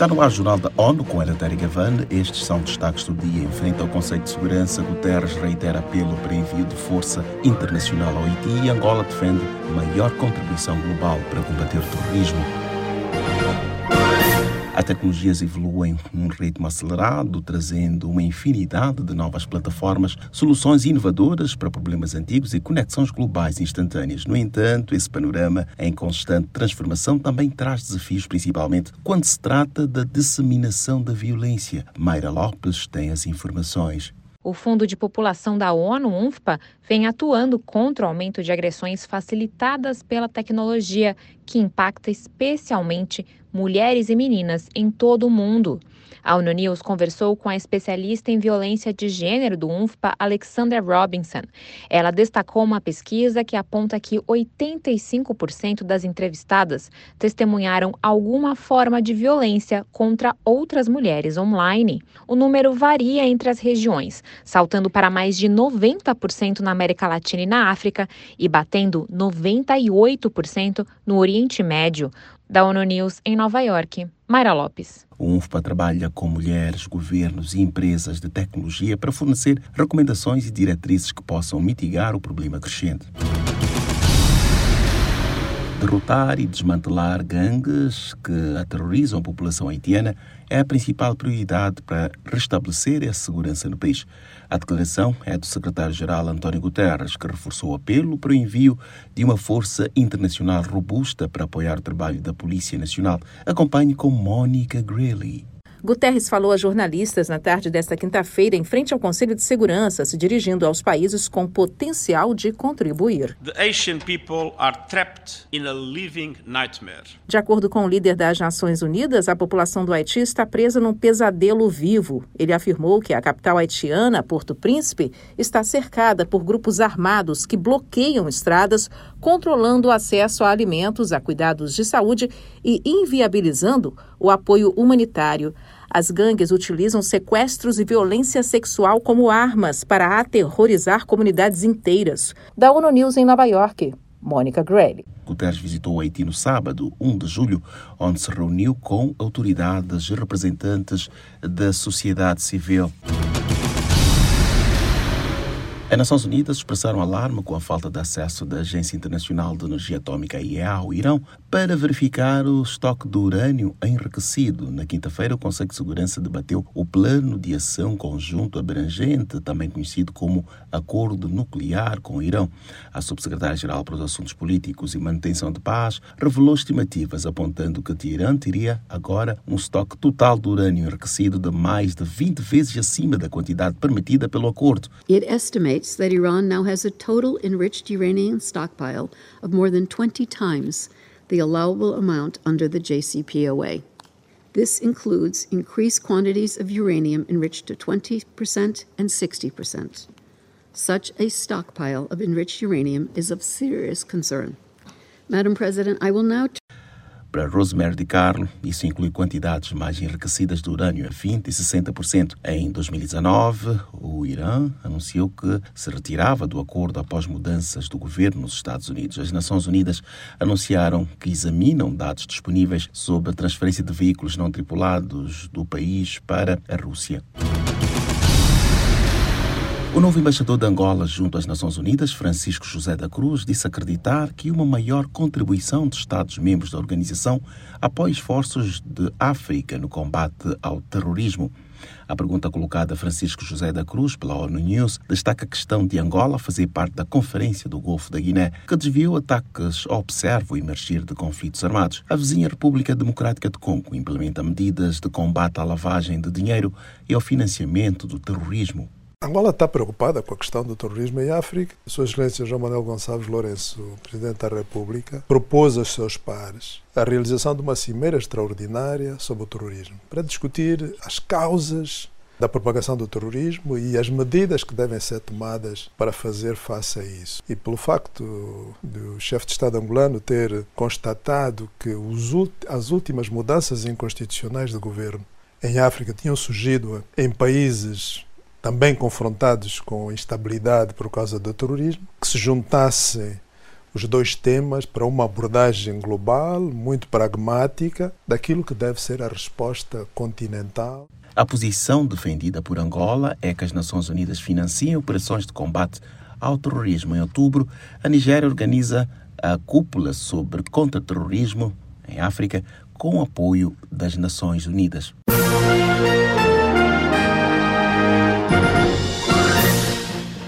Está no ar o Jornal da ONU com a Eleutéria Gavan. Estes são destaques do dia. Em frente ao Conselho de Segurança, Guterres reitera apelo para envio de força internacional ao Haiti e Angola defende maior contribuição global para combater o terrorismo. As tecnologias evoluem num ritmo acelerado, trazendo uma infinidade de novas plataformas, soluções inovadoras para problemas antigos e conexões globais instantâneas. No entanto, esse panorama em constante transformação também traz desafios, principalmente quando se trata da disseminação da violência. Mayra Lopes tem as informações. O Fundo de População da ONU, UNFPA, vem atuando contra o aumento de agressões facilitadas pela tecnologia, que impacta especialmente mulheres e meninas em todo o mundo. A ONU News conversou com a especialista em violência de gênero do UNFPA, Alexandra Robinson. Ela destacou uma pesquisa que aponta que 85% das entrevistadas testemunharam alguma forma de violência contra outras mulheres online. O número varia entre as regiões, saltando para mais de 90% na América Latina e na África e batendo 98% no Oriente Médio. Da ONU News em Nova York, Mayra Lopes. O UNFPA trabalha com mulheres, governos e empresas de tecnologia para fornecer recomendações e diretrizes que possam mitigar o problema crescente. Derrotar e desmantelar gangues que aterrorizam a população haitiana é a principal prioridade para restabelecer a segurança no país. A declaração é do secretário-geral António Guterres, que reforçou o apelo para o envio de uma força internacional robusta para apoiar o trabalho da Polícia Nacional. Acompanhe com Mônica Greeley. Guterres falou a jornalistas na tarde desta quinta-feira em frente ao Conselho de Segurança, se dirigindo aos países com potencial de contribuir. De acordo com o líder das Nações Unidas, a população do Haiti está presa num pesadelo vivo. Ele afirmou que a capital haitiana, Porto Príncipe, está cercada por grupos armados que bloqueiam estradas, controlando o acesso a alimentos, a cuidados de saúde e inviabilizando o apoio humanitário. As gangues utilizam sequestros e violência sexual como armas para aterrorizar comunidades inteiras. Da ONU News em Nova York, Mônica Grelli. Guterres visitou o Haiti no sábado, 1 de julho, onde se reuniu com autoridades e representantes da sociedade civil. As Nações Unidas expressaram alarme com a falta de acesso da Agência Internacional de Energia Atômica, IEA, ao Irão, para verificar o estoque de urânio enriquecido. Na quinta-feira, o Conselho de Segurança debateu o Plano de Ação Conjunto Abrangente, também conhecido como Acordo Nuclear com o Irão. A subsecretária-geral para os Assuntos Políticos e Manutenção de Paz revelou estimativas apontando que Teherã teria agora um estoque total de urânio enriquecido de mais de 20 vezes acima da quantidade permitida pelo acordo. It estimates that Iran now has a total enriched uranium stockpile of more than 20 times the allowable amount under the JCPOA. This includes increased quantities of uranium enriched to 20% and 60%. Such a stockpile of enriched uranium is of serious concern. Madam President, I will now para Rosemary DiCarlo, isso inclui quantidades mais enriquecidas de urânio a 20% e 60%. Em 2019, o Irã anunciou que se retirava do acordo após mudanças do governo nos Estados Unidos. As Nações Unidas anunciaram que examinam dados disponíveis sobre a transferência de veículos não tripulados do país para a Rússia. O novo embaixador de Angola junto às Nações Unidas, Francisco José da Cruz, disse acreditar que uma maior contribuição dos Estados-membros da organização apoia esforços de África no combate ao terrorismo. A pergunta colocada a Francisco José da Cruz pela ONU News destaca a questão de Angola fazer parte da Conferência do Golfo da Guiné, que desviou ataques ao observo emergir de conflitos armados. A vizinha República Democrática de Congo implementa medidas de combate à lavagem de dinheiro e ao financiamento do terrorismo. Angola está preocupada com a questão do terrorismo em África. Sua Excelência João Manuel Gonçalves Lourenço, Presidente da República, propôs aos seus pares a realização de uma cimeira extraordinária sobre o terrorismo, para discutir as causas da propagação do terrorismo e as medidas que devem ser tomadas para fazer face a isso. E pelo facto do chefe de Estado angolano ter constatado que as últimas mudanças inconstitucionais do governo em África tinham surgido em países também confrontados com instabilidade por causa do terrorismo, que se juntasse os dois temas para uma abordagem global, muito pragmática, daquilo que deve ser a resposta continental. A posição defendida por Angola é que as Nações Unidas financiem operações de combate ao terrorismo. Em outubro, a Nigéria organiza a cúpula sobre contra-terrorismo em África com apoio das Nações Unidas.